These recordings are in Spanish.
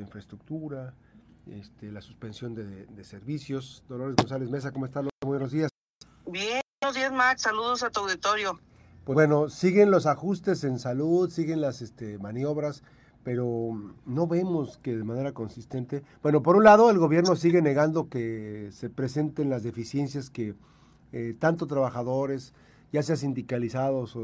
cuanto a infraestructura, este, la suspensión de, servicios. Dolores González Mesa, ¿cómo estás? Muy buenos días. Bien, buenos días, Max. Saludos a tu auditorio. Pues bueno, siguen los ajustes en salud, siguen las este, maniobras, pero no vemos que de manera consistente. Bueno, por un lado, el gobierno sigue negando que se presenten las deficiencias que eh, tanto trabajadores, ya sea sindicalizados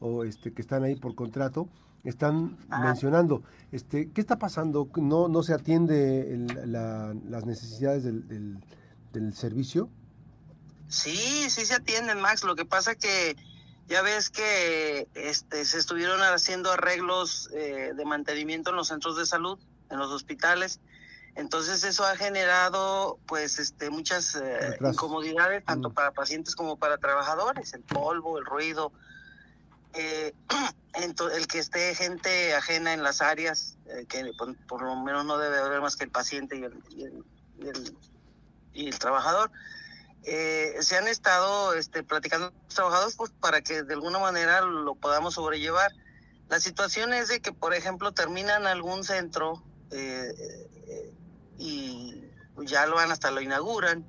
o, este, que están ahí por contrato, están mencionando. Este, ¿Qué está pasando? ¿No, no se atiende las necesidades del, del, servicio? Sí, sí se atienden, Max. Lo que pasa que ya ves que este, se estuvieron haciendo arreglos eh, de mantenimiento en los centros de salud, en los hospitales. Entonces eso ha generado pues este muchas eh, incomodidades tanto mm. para pacientes como para trabajadores, el polvo, el ruido, eh, el que esté gente ajena en las áreas, eh, que por, lo menos no debe haber más que el paciente y el, y el, trabajador. Eh, se han estado este, platicando con los trabajadores pues, para que de alguna manera lo podamos sobrellevar. La situación es de que, por ejemplo, terminan algún centro y ya lo van hasta lo inauguran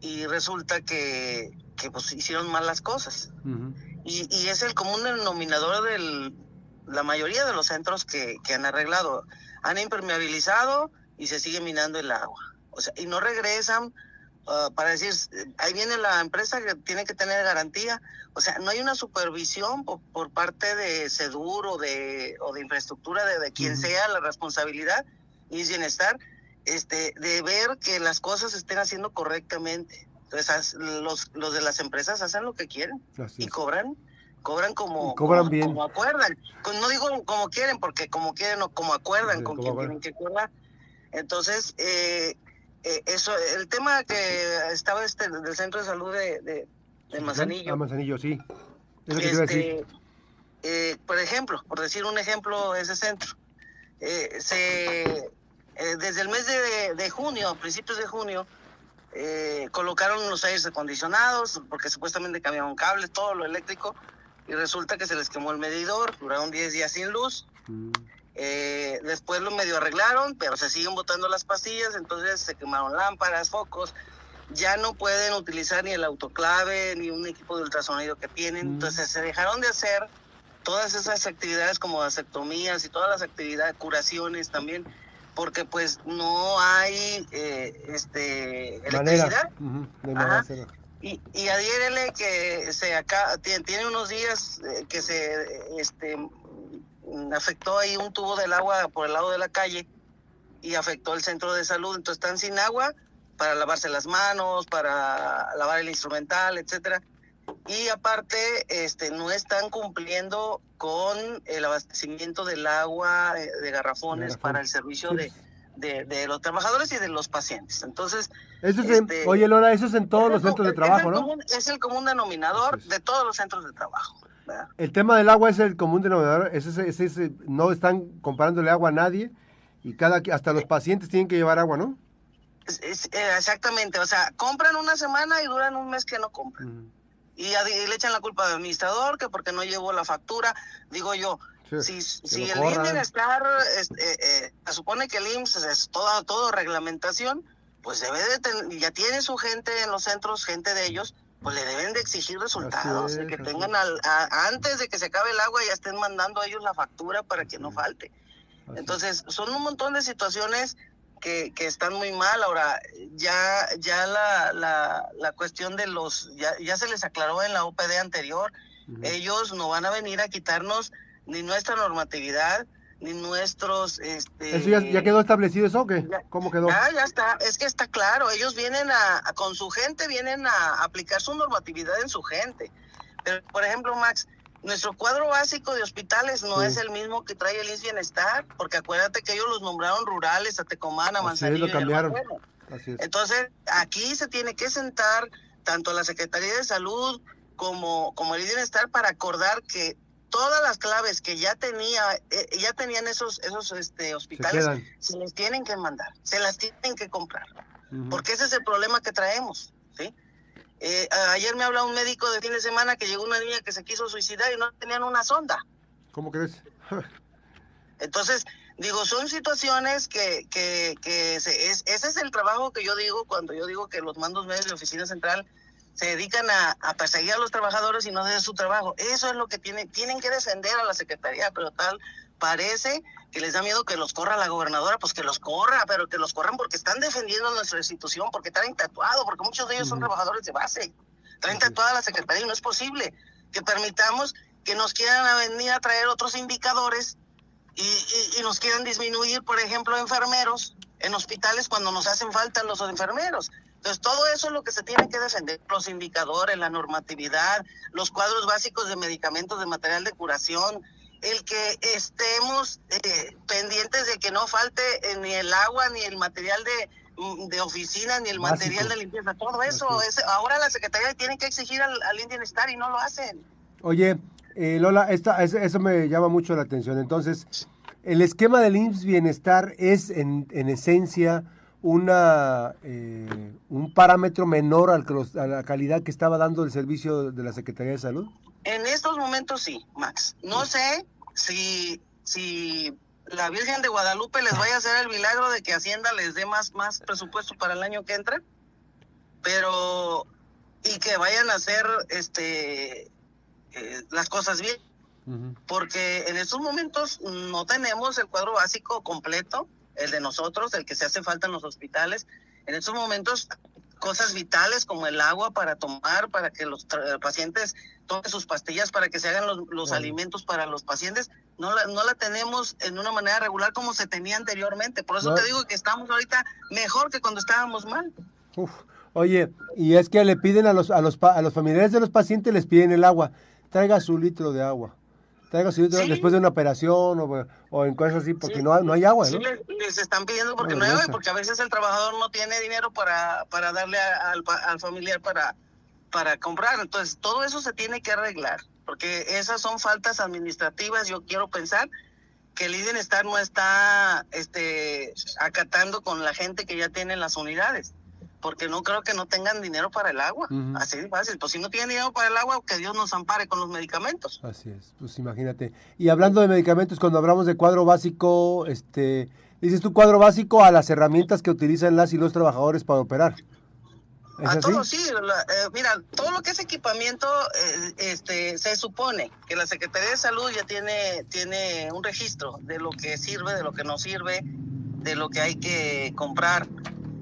y resulta que, que pues hicieron mal las cosas. Y, y es el común denominador de la mayoría de los centros que, que han arreglado. Han impermeabilizado y se sigue minando el agua. O sea, y no regresan uh, para decir, ahí viene la empresa que tiene que tener garantía. O sea, no hay una supervisión por, por parte de SEDUR o de, o de infraestructura, de, de quien sea la responsabilidad y bienestar, este, de ver que las cosas se estén haciendo correctamente. Entonces, los, los de las empresas hacen lo que quieren y cobran cobran como, cobran bien. como acuerdan. No digo como quieren, porque como quieren o como acuerdan con quien tienen que acordar. Entonces, eh, eh, eso, el tema que estaba este del centro de salud de, de, Manzanillo. Ah, Manzanillo, sí. Este, eh, por ejemplo, por decir un ejemplo, ese centro, se desde el mes de, de junio, principios de junio, eh, colocaron los aires acondicionados porque supuestamente cambiaron cables, todo lo eléctrico, y resulta que se les quemó el medidor, duraron 10 días sin luz. Mm. Eh, después lo medio arreglaron, pero se siguen botando las pastillas, entonces se quemaron lámparas, focos. Ya no pueden utilizar ni el autoclave ni un equipo de ultrasonido que tienen. Mm. Entonces se dejaron de hacer todas esas actividades como vasectomías y todas las actividades, curaciones también porque pues no hay eh, este electricidad. y, y adhiérele que se acá tiene, unos días eh, que se este afectó ahí un tubo del agua por el lado de la calle y afectó el centro de salud, entonces están sin agua para lavarse las manos, para lavar el instrumental, etcétera. Y aparte, este, no están cumpliendo con el abastecimiento del agua eh, de garrafones para el servicio de, de, los trabajadores y de los pacientes. Entonces, eso es este, oye Lora, eso es en todos los centros de trabajo, ¿no? es el común denominador de todos los centros de trabajo. El tema del agua es el común denominador, ese, ese, no están comparándole agua a nadie y cada hasta los pacientes tienen que llevar agua, ¿no? Eh, exactamente, o sea, compran una semana y duran un mes que no compran. Y, le echan la culpa al administrador que porque no llevó la factura. Digo yo, si, si el IMSS bienestar, eh, eh, se supone que el IMSS es toda todo reglamentación, pues debe de ya tiene su gente en los centros, gente de ellos, pues le deben de exigir resultados, que tengan antes de que se acabe el agua ya estén mandando a ellos la factura para que no falte. Entonces, son un montón de situaciones que, que están muy mal. Ahora, ya, ya la, la, la cuestión de los, ya, ya se les aclaró en la OPD anterior, ellos no van a venir a quitarnos ni nuestra normatividad, ni nuestros... Este, ¿Eso ya, quedó establecido eso o qué? ¿Cómo quedó? Ya, ya está, es que está claro, ellos vienen a, con su gente, vienen a aplicar su normatividad en su gente. Pero, por ejemplo, Max, nuestro cuadro básico de hospitales no es el mismo que trae el INS Bienestar, porque acuérdate que ellos los nombraron rurales, a Tecomán, a Manzanillo. lo cambiaron. Entonces, aquí se tiene que sentar tanto la Secretaría de Salud como, como el Bienestar para acordar que todas las claves que ya tenía, eh, ya tenían esos, esos este, hospitales, se, les tienen que mandar, se las tienen que comprar, porque ese es el problema que traemos, ¿sí? Eh, ayer me habló un médico de fin de semana que llegó una niña que se quiso suicidar y no tenían una sonda. ¿Cómo crees? Entonces, Digo, son situaciones que, que, que ese es el trabajo que yo digo cuando yo digo que los mandos medios de oficina central se dedican a, a, perseguir a los trabajadores y no de su trabajo. Eso es lo que tienen, tienen que defender a la Secretaría, pero tal parece que les da miedo que los corra la gobernadora, pues que los corra, pero que los corran porque están defendiendo nuestra institución, porque traen tatuado, porque muchos de ellos son trabajadores de base. Traen tatuada la Secretaría y no es posible que permitamos que nos quieran venir a traer otros indicadores y, y, nos quieran disminuir, por ejemplo, enfermeros en hospitales cuando nos hacen falta los enfermeros. Entonces, todo eso es lo que se tiene que defender, los indicadores, la normatividad, los cuadros básicos de medicamentos, de material de curación, el que estemos eh, pendientes de que no falte eh, ni el agua, ni el material de, mm, de oficina, ni el material de limpieza, todo eso. Es, ahora la Secretaría tiene que exigir al, al Indian Star y no lo hacen. Oye, eh, Lola, esta, eso me llama mucho la atención. Entonces, el esquema del IMSS Bienestar es en, en esencia una eh, un parámetro menor al, a la calidad que estaba dando el servicio de la Secretaría de Salud? En estos momentos sí, Max. No sé si, si la Virgen de Guadalupe les vaya a hacer el milagro de que Hacienda les dé más, más presupuesto para el año que entra, pero y que vayan a hacer este eh, las cosas bien. Porque en estos momentos no tenemos el cuadro básico completo, el de nosotros, el que se hace falta en los hospitales. En estos momentos, cosas vitales como el agua para tomar, para que los pacientes tomen sus pastillas, para que se hagan los, alimentos para los pacientes, no la, no la tenemos en una manera regular como se tenía anteriormente. Por eso te digo que estamos ahorita mejor que cuando estábamos mal. Uf. Oye, y es que le piden a los, a los, a los familiares de los pacientes, les piden el agua traiga su litro de agua. Traiga su litro después de una operación o, en cosas así, porque no, no hay agua, ¿no? les, están pidiendo porque no, hay agua, porque a veces el trabajador no tiene dinero para, para darle al, al familiar para, para comprar. Entonces, todo eso se tiene que arreglar, porque esas son faltas administrativas. Yo quiero pensar que el Bienestar no está este, acatando con la gente que ya tiene las unidades porque no creo que no tengan dinero para el agua. Así de fácil. Pues si no tienen dinero para el agua, que Dios nos ampare con los medicamentos. Así es, pues imagínate. Y hablando de medicamentos, cuando hablamos de cuadro básico, este, dices tu cuadro básico a las herramientas que utilizan las y los trabajadores para operar. a todo sí, eh, mira, todo lo que es equipamiento, eh, este, se supone que la Secretaría de Salud ya tiene, tiene un registro de lo que sirve, de lo que no sirve, de lo que hay que comprar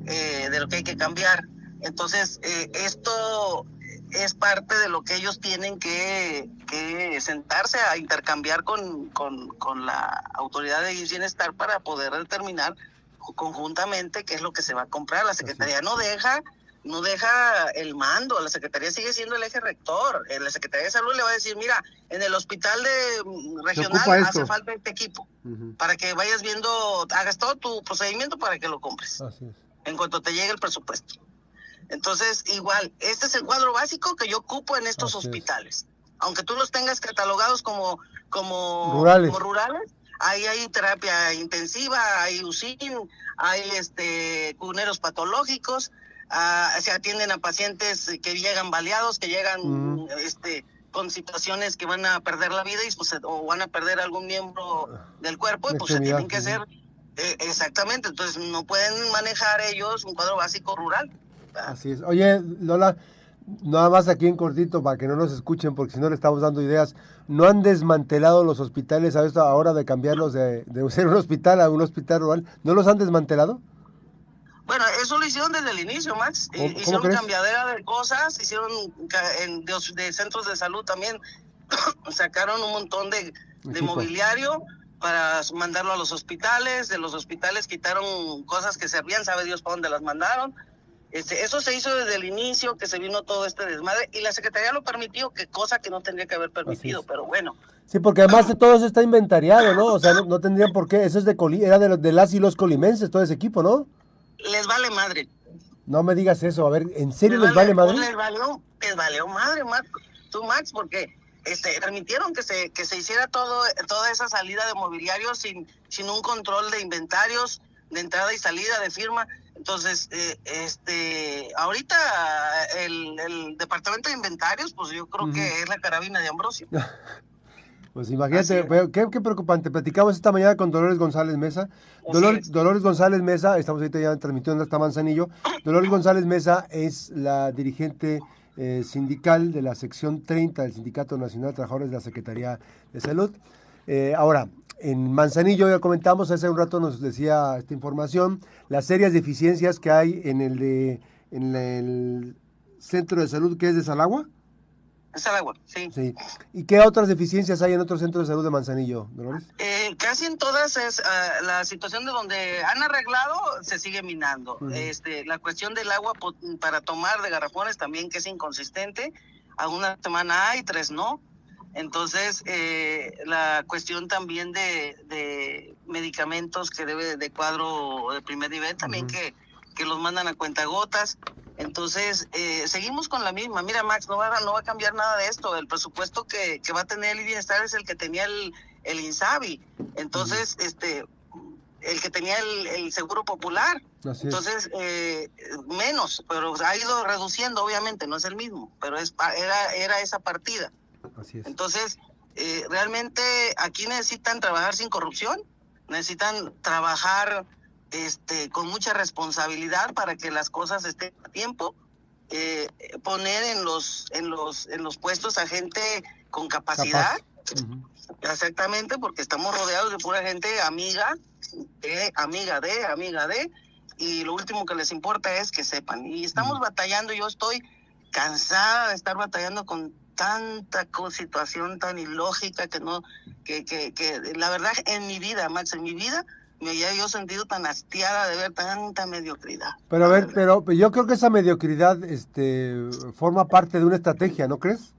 eh, de lo que hay que cambiar. Entonces, eh, esto es parte de lo que ellos tienen que, sentarse a intercambiar con, con, la autoridad de bienestar para poder determinar conjuntamente qué es lo que se va a comprar. La Secretaría no deja no deja el mando, la Secretaría sigue siendo el eje rector. Eh, la Secretaría de Salud le va a decir, mira, en el hospital de mm, regional hace falta este equipo, para que vayas viendo, hagas todo tu procedimiento para que lo compres. Así es en cuanto te llegue el presupuesto. Entonces, igual, este es el cuadro básico que yo ocupo en estos hospitales. Aunque tú los tengas catalogados como, como rurales, ahí hay terapia intensiva, hay UCIN, hay este cuneros patológicos, ah, se atienden a pacientes que llegan baleados, que llegan este con situaciones que van a perder la vida y pues, o van a perder algún miembro del cuerpo y pues se tienen que hacer eh, exactamente, entonces no pueden manejar ellos un cuadro básico rural. Así es. Oye, Lola, nada más aquí en cortito para que no nos escuchen, porque si no le estamos dando ideas. ¿No han desmantelado los hospitales a esto ahora de cambiarlos de, de ser un hospital a un hospital rural? ¿No los han desmantelado? Bueno, eso lo hicieron desde el inicio, Max. hicieron cambiadera de cosas, hicieron de, centros de salud también, sacaron un montón de, de mobiliario para mandarlo a los hospitales, de los hospitales quitaron cosas que servían, sabe Dios para dónde las mandaron. Este, eso se hizo desde el inicio, que se vino todo este desmadre, y la Secretaría lo permitió, que cosa que no tendría que haber permitido, pero bueno. Sí, porque además de todo eso está inventariado, ¿no? O sea, no, tendrían por qué, eso es de Coli, era de, de las y los colimenses, todo ese equipo, ¿no? Les vale madre. No me digas eso, a ver, ¿en serio les, vale, madre? les valió, les valió madre, Max, tú Max, porque este, permitieron que se, que se hiciera todo, toda esa salida de mobiliario sin, sin un control de inventarios, de entrada y salida, de firma. Entonces, eh, este, ahorita el, departamento de inventarios, pues yo creo que es la carabina de Ambrosio. Pues imagínate, qué, preocupante. Platicamos esta mañana con Dolores González Mesa. Dolores González Mesa, estamos ahorita ya transmitiendo hasta Manzanillo. Dolores González Mesa es la dirigente eh, sindical de la sección 30 del Sindicato Nacional de Trabajadores de la Secretaría de Salud. Eh, ahora, en Manzanillo ya comentamos, hace un rato nos decía esta información, las serias deficiencias que hay en el de en el centro de salud que es de Salagua. Es agua, sí. sí. ¿Y qué otras deficiencias hay en otros centros de salud de Manzanillo, Dolores? Eh, casi en todas es ah, la situación de donde han arreglado se sigue minando. este, la cuestión del agua para tomar de garrafones también que es inconsistente. A una semana hay, tres no. Entonces, eh, la cuestión también de, medicamentos que debe de cuadro de primer nivel, también que, que los mandan a cuentagotas. Entonces, eh, seguimos con la misma. Mira, Max, no va, no va a cambiar nada de esto. El presupuesto que, que va a tener el bienestar es el que tenía el, el INSABI. Entonces, este el que tenía el, seguro popular. Entonces, eh, menos, pero ha ido reduciendo, obviamente, no es el mismo, pero es, era, era esa partida. Así es. Entonces, eh, realmente aquí necesitan trabajar sin corrupción, necesitan trabajar este, con mucha responsabilidad para que las cosas estén a tiempo. Eh, poner en los en los en los puestos a gente con capacidad. Exactamente porque estamos rodeados de pura gente amiga de amiga de amiga de y lo último que les importa es que sepan. Y estamos batallando yo estoy cansada de estar batallando con tanta situación tan ilógica que no que, que, que la verdad en mi vida Max en mi vida me había yo sentido tan hastiada de ver tanta mediocridad. Pero a ver, pero yo creo que esa mediocridad este, forma parte de una estrategia, ¿no crees?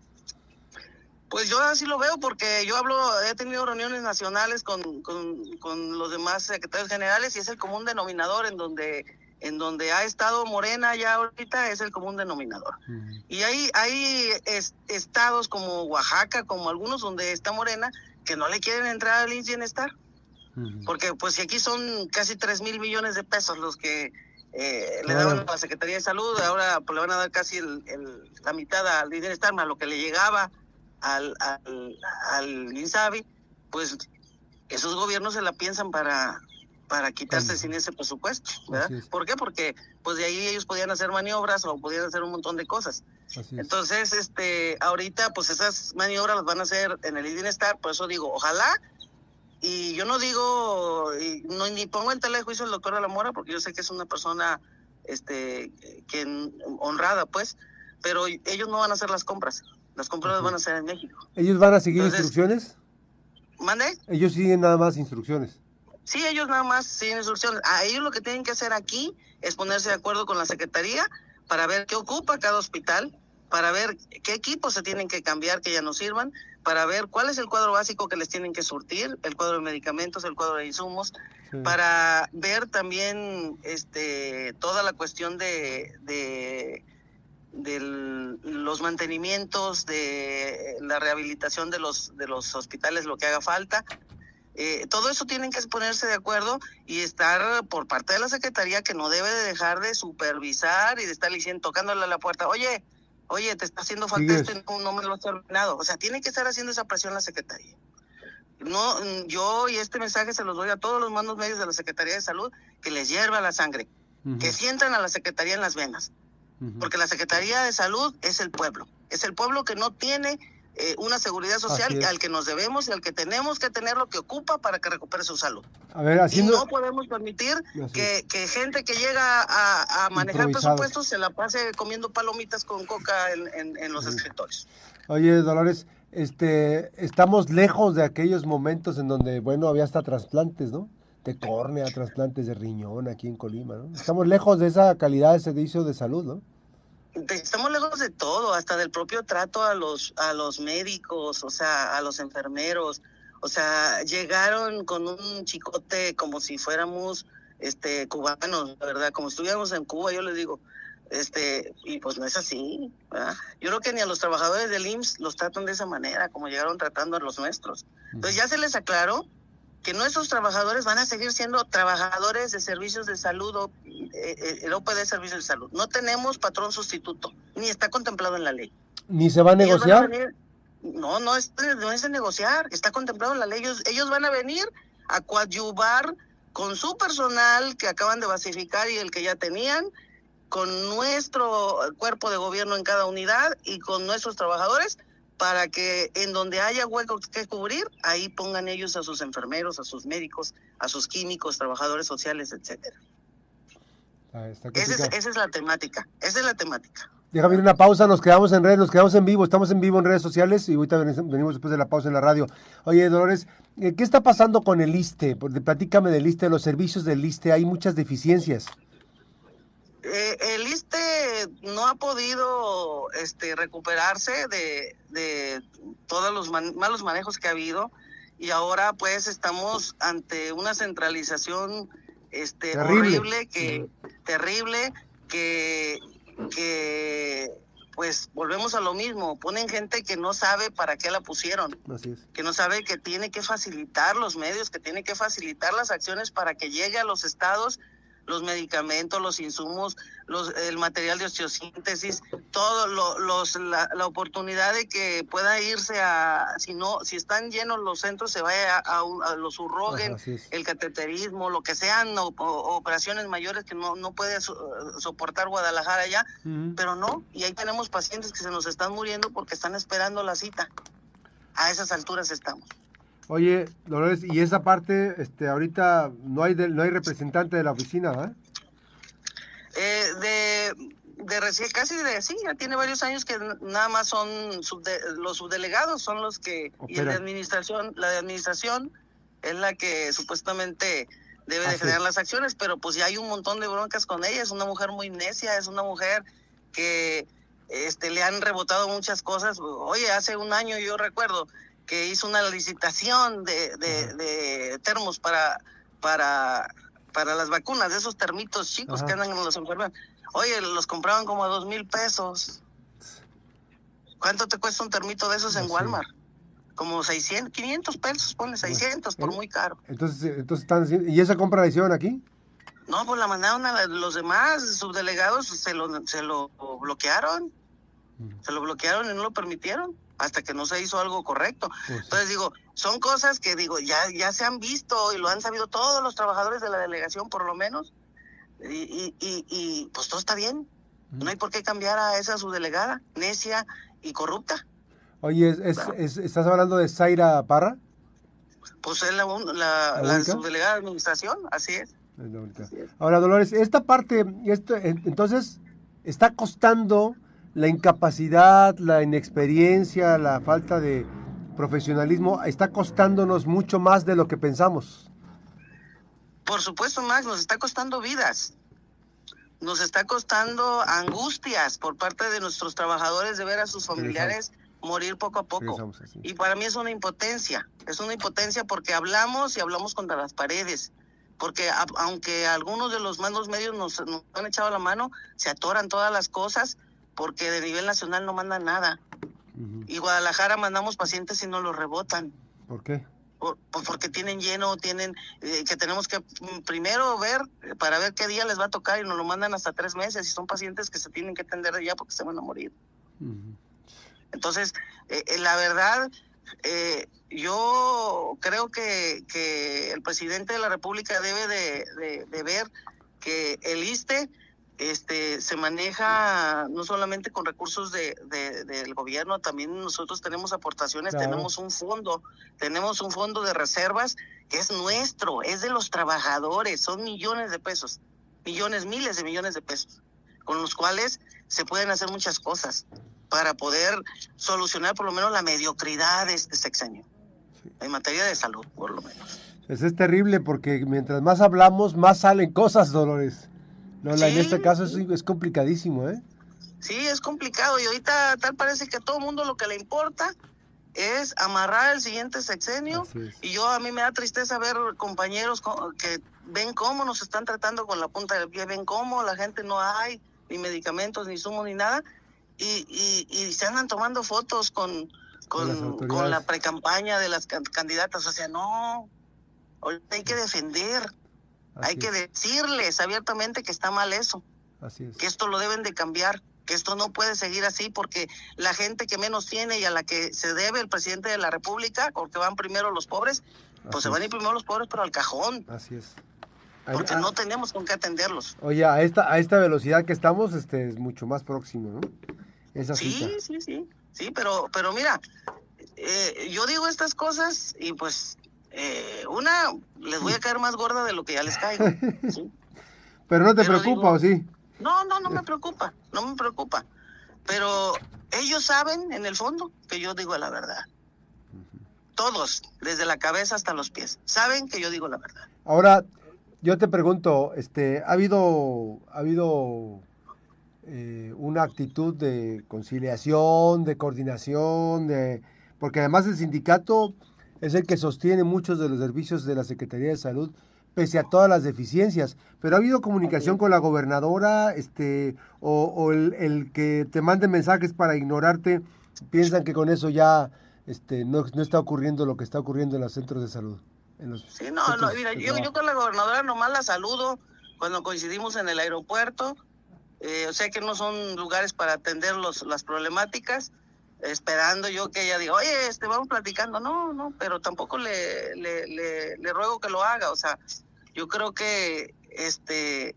Pues yo así lo veo porque yo hablo, he tenido reuniones nacionales con, con, los demás secretarios generales y es el común denominador en donde en donde ha estado Morena ya ahorita es el común denominador. Y hay, hay estados como Oaxaca, como algunos donde está Morena, que no le quieren entrar al bienestar. Porque pues si aquí son casi 3 mil millones de pesos los que eh, le daban a la Secretaría de Salud, ahora pues, le van a dar casi el, la mitad al bienestar más lo que le llegaba al, al, al INSABI, pues esos gobiernos se la piensan para para quitarse sin ese presupuesto, ¿verdad? ¿Por qué? Porque pues de ahí ellos podían hacer maniobras o podían hacer un montón de cosas. Entonces, este, ahorita pues esas maniobras las van a hacer en el bienestar, por eso digo, ojalá y yo no digo, no, ni pongo en telejuicio al doctor de la Mora, porque yo sé que es una persona este, que honrada, pues, pero ellos no van a hacer las compras. Las compras van a hacer en México. ¿Ellos van a seguir instrucciones? ¿Mande? Ellos siguen nada más instrucciones. Sí, ellos nada más siguen instrucciones. A ellos lo que tienen que hacer aquí es ponerse de acuerdo con la Secretaría para ver qué ocupa cada hospital, para ver qué equipos se tienen que cambiar que ya no sirvan, para ver cuál es el cuadro básico que les tienen que surtir, el cuadro de medicamentos, el cuadro de insumos, para ver también este toda la cuestión de, de, los mantenimientos, de la rehabilitación de los de los hospitales, lo que haga falta. Eh, todo eso tienen que ponerse de acuerdo y estar por parte de la Secretaría que no debe de dejar de supervisar y de estar diciendo, tocándole a la puerta, oye, oye, te está haciendo falta este, no, me lo has terminado. O sea, tiene que estar haciendo esa presión la Secretaría. No, yo y este mensaje se los doy a todos los mandos medios de la Secretaría de Salud, que les hierva la sangre, que sientan a la Secretaría en las venas. Porque la Secretaría de Salud es el pueblo, es el pueblo que no tiene eh, una seguridad social al que nos debemos y al que tenemos que tener lo que ocupa para que recupere su salud. A ver, Y no podemos permitir que, gente que llega a, manejar presupuestos se la pase comiendo palomitas con coca en, los escritorios. Oye, Dolores, este, estamos lejos de aquellos momentos en donde, bueno, había hasta trasplantes, ¿no? De córnea, trasplantes de riñón aquí en Colima, ¿no? Estamos lejos de esa calidad de servicio de salud, ¿no? Estamos lejos de todo, hasta del propio trato a los a los médicos, o sea, a los enfermeros, o sea, llegaron con un chicote como si fuéramos este cubanos, ¿verdad? Como si estuviéramos en Cuba, yo les digo, este, y pues no es así, ¿verdad? Yo creo que ni a los trabajadores del IMSS los tratan de esa manera, como llegaron tratando a los nuestros. Entonces ya se les aclaró que nuestros trabajadores van a seguir siendo trabajadores de servicios de salud o eh, eh, el OPD servicios de salud. No tenemos patrón sustituto, ni está contemplado en la ley. ¿Ni se va a negociar? No, no es, no es de negociar, está contemplado en la ley. Ellos, ellos van a venir a coadyuvar con su personal que acaban de basificar y el que ya tenían, con nuestro cuerpo de gobierno en cada unidad y con nuestros trabajadores para que en donde haya huecos que cubrir, ahí pongan ellos a sus enfermeros, a sus médicos, a sus químicos, trabajadores sociales, etcétera. Ah, esa, es, la temática, esa es la temática. Déjame ir una pausa, nos quedamos en redes, nos quedamos en vivo, estamos en vivo en redes sociales y ahorita venimos después de la pausa en la radio. Oye, Dolores, eh, ¿qué está pasando con el ISTE? Platícame del ISTE, los servicios del ISTE, hay muchas deficiencias. Eh, el ISTE no ha podido este, recuperarse de, de todos los malos manejos que ha habido y ahora pues estamos ante una centralización este horrible que terrible que que pues volvemos a lo mismo, ponen gente que no sabe para qué la pusieron, que no sabe que tiene que facilitar los medios, que tiene que facilitar las acciones para que llegue a los estados los medicamentos, los insumos, los, el material de osteosíntesis, todo lo, los, la, oportunidad de que pueda irse a, si no, si están llenos los centros, se vaya a, a, los urrogen, el cateterismo, lo que sean operaciones mayores que no, no puede soportar Guadalajara ya, pero no, y ahí tenemos pacientes que se nos están muriendo porque están esperando la cita. A esas alturas estamos. Oye, Dolores, y esa parte, este, ahorita no hay no hay representante de la oficina, ¿verdad? Eh, de, de recién, casi de, sí, ya tiene varios años que nada más son los subdelegados, son los que, y de administración, la de administración es la que supuestamente debe de generar las acciones, pero pues ya hay un montón de broncas con ella, es una mujer muy necia, es una mujer que este le han rebotado muchas cosas. Oye, hace un año yo recuerdo que hizo una licitación de, de, termos para, para, para las vacunas, de esos termitos chicos que andan en los enfermos. Oye, los compraban como a dos mil pesos. ¿Cuánto te cuesta un termito de esos en Walmart? Como 600, 500 pesos, ponle 600 por muy caro. Entonces, entonces están ¿y esa compra la hicieron aquí? No, pues la mandaron a los demás subdelegados, se lo, se lo bloquearon. Se lo bloquearon y no lo permitieron hasta que no se hizo algo correcto. Pues Entonces digo, son cosas que digo, ya, ya se han visto y lo han sabido todos los trabajadores de la delegación por lo menos, y, y, y, pues todo está bien. No hay por qué cambiar a esa subdelegada, necia y corrupta. Oye, es, ¿estás hablando de Zaira Parra? Pues es la, la, subdelegada de administración, así es. Ahora, Dolores, esta parte, esto, entonces, está costando la incapacidad, la inexperiencia, la falta de profesionalismo está costándonos mucho más de lo que pensamos. Por supuesto, Max, nos está costando vidas. Nos está costando angustias por parte de nuestros trabajadores de ver a sus familiares morir poco a poco. Y para mí es una impotencia. Es una impotencia porque hablamos y hablamos contra las paredes. Porque aunque algunos de los mandos medios nos, nos han echado la mano, se atoran todas las cosas porque de nivel nacional no mandan nada. Y Guadalajara mandamos pacientes y no los rebotan. ¿Por qué? pues porque tienen lleno, tienen eh, que tenemos que mm, primero ver para ver qué día les va a tocar y nos lo mandan hasta tres meses y son pacientes que se tienen que atender ya porque se van a morir. Entonces, eh, eh, la verdad, yo creo que, que el presidente de la República debe de, de ver que el ISTE este se maneja no solamente con recursos de, del gobierno, también nosotros tenemos aportaciones, tenemos un fondo, tenemos un fondo de reservas que es nuestro, es de los trabajadores, son millones de pesos, millones, miles de millones de pesos, con los cuales se pueden hacer muchas cosas para poder solucionar por lo menos la mediocridad de este sexenio, en materia de salud, por lo menos. Eso es terrible porque mientras más hablamos, más salen cosas, Dolores. No, en este caso es, es, complicadísimo, ¿eh? Sí, es complicado y ahorita tal parece que a todo mundo lo que le importa es amarrar el siguiente sexenio y yo a mí me da tristeza ver compañeros que ven cómo nos están tratando con la punta del pie, ven cómo la gente no hay ni medicamentos, ni sumo, ni nada y, y, y se andan tomando fotos con, con, con la precampaña de las candidatas, o sea, no, hay que defender hay que decirles abiertamente que está mal eso. Que esto lo deben de cambiar. que esto no puede seguir así porque la gente que menos tiene y a la que se debe el presidente de la República, porque van primero los pobres, pues se van a ir primero los pobres, pero al cajón. Así es. Porque no tenemos con qué atenderlos. Oye, a esta, a esta velocidad que estamos, este es mucho más próximo, ¿no? Esa sí, sí, sí, sí, pero, pero mira, eh, yo digo estas cosas y pues eh, una les voy a caer más gorda de lo que ya les caigo. pero no te preocupa, ¿o sí? No, no, no me preocupa, no me preocupa. Pero ellos saben en el fondo que yo digo la verdad. Todos, desde la cabeza hasta los pies, saben que yo digo la verdad. Ahora, yo te pregunto, este, ¿ha habido, ha habido eh, una actitud de conciliación, de coordinación, de porque además el sindicato es el que sostiene muchos de los servicios de la Secretaría de Salud pese a todas las deficiencias. Pero ha habido comunicación con la gobernadora, este, o, el, que te mande mensajes para ignorarte, piensan que con eso ya este, no, no está ocurriendo lo que está ocurriendo en los centros de salud. sí, no, no, mira, yo, yo, con la gobernadora nomás la saludo cuando coincidimos en el aeropuerto. Eh, o sea que no son lugares para atender los, las problemáticas esperando yo que ella diga, oye, este, vamos platicando. No, no, pero tampoco le, le, le, le, ruego que lo haga. O sea, yo creo que este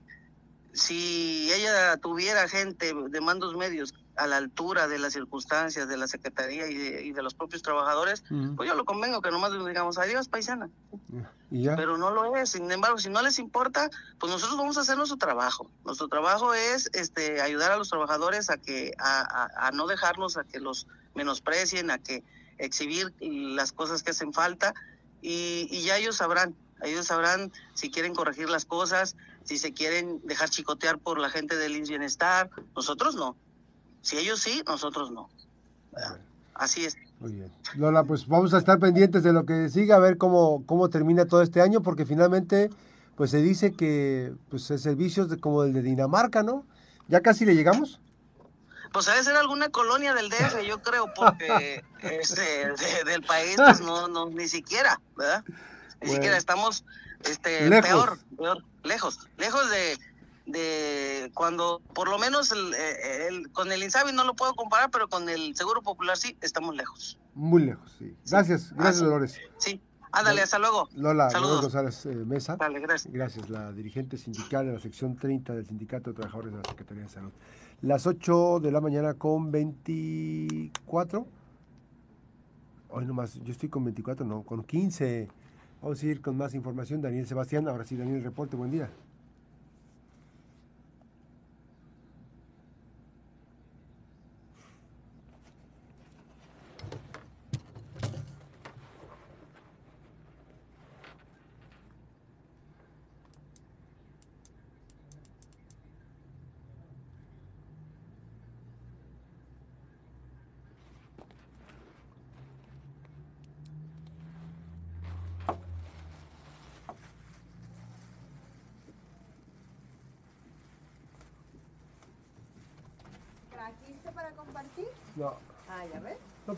si ella tuviera gente de mandos medios a la altura de las circunstancias de la Secretaría y de, los propios trabajadores, pues yo lo convengo que nomás digamos adiós, paisana. Pero no lo es. Sin embargo, si no les importa, pues nosotros vamos a hacer nuestro trabajo. Nuestro trabajo es este ayudar a los trabajadores a que a, a no dejarnos a que los menosprecien, a que exhibir las cosas que hacen falta y, y ya ellos sabrán ellos sabrán si quieren corregir las cosas, si se quieren dejar chicotear por la gente del bienestar. Nosotros no. Si ellos sí, nosotros no. Así es. Muy bien. Lola, pues vamos a estar pendientes de lo que siga, a ver cómo, cómo termina todo este año, porque finalmente pues se dice que pues el servicios de, como el de Dinamarca, ¿no? ¿Ya casi le llegamos? Pues debe ser alguna colonia del DF, yo creo, porque este, del país, pues no, no, ni siquiera, ¿verdad? Ni siquiera estamos este, peor, peor, lejos, lejos de, de cuando, por lo menos el, con el INSABI no lo puedo comparar, pero con el Seguro Popular sí, estamos lejos. Muy lejos, sí. Gracias, gracias Dolores. Sí, ándale, hasta luego. Lola, Saludos. González eh, Mesa. Dale, gracias. Gracias, la dirigente sindical de la sección 30 del Sindicato de Trabajadores de la Secretaría de Salud. Las 8 de la mañana con 24. Hoy nomás, yo estoy con 24, no, con 15. Vamos a ir con más información. Daniel Sebastián, ahora sí, Daniel, reporte, buen día.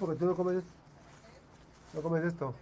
Porque tú no comes. No comes esto.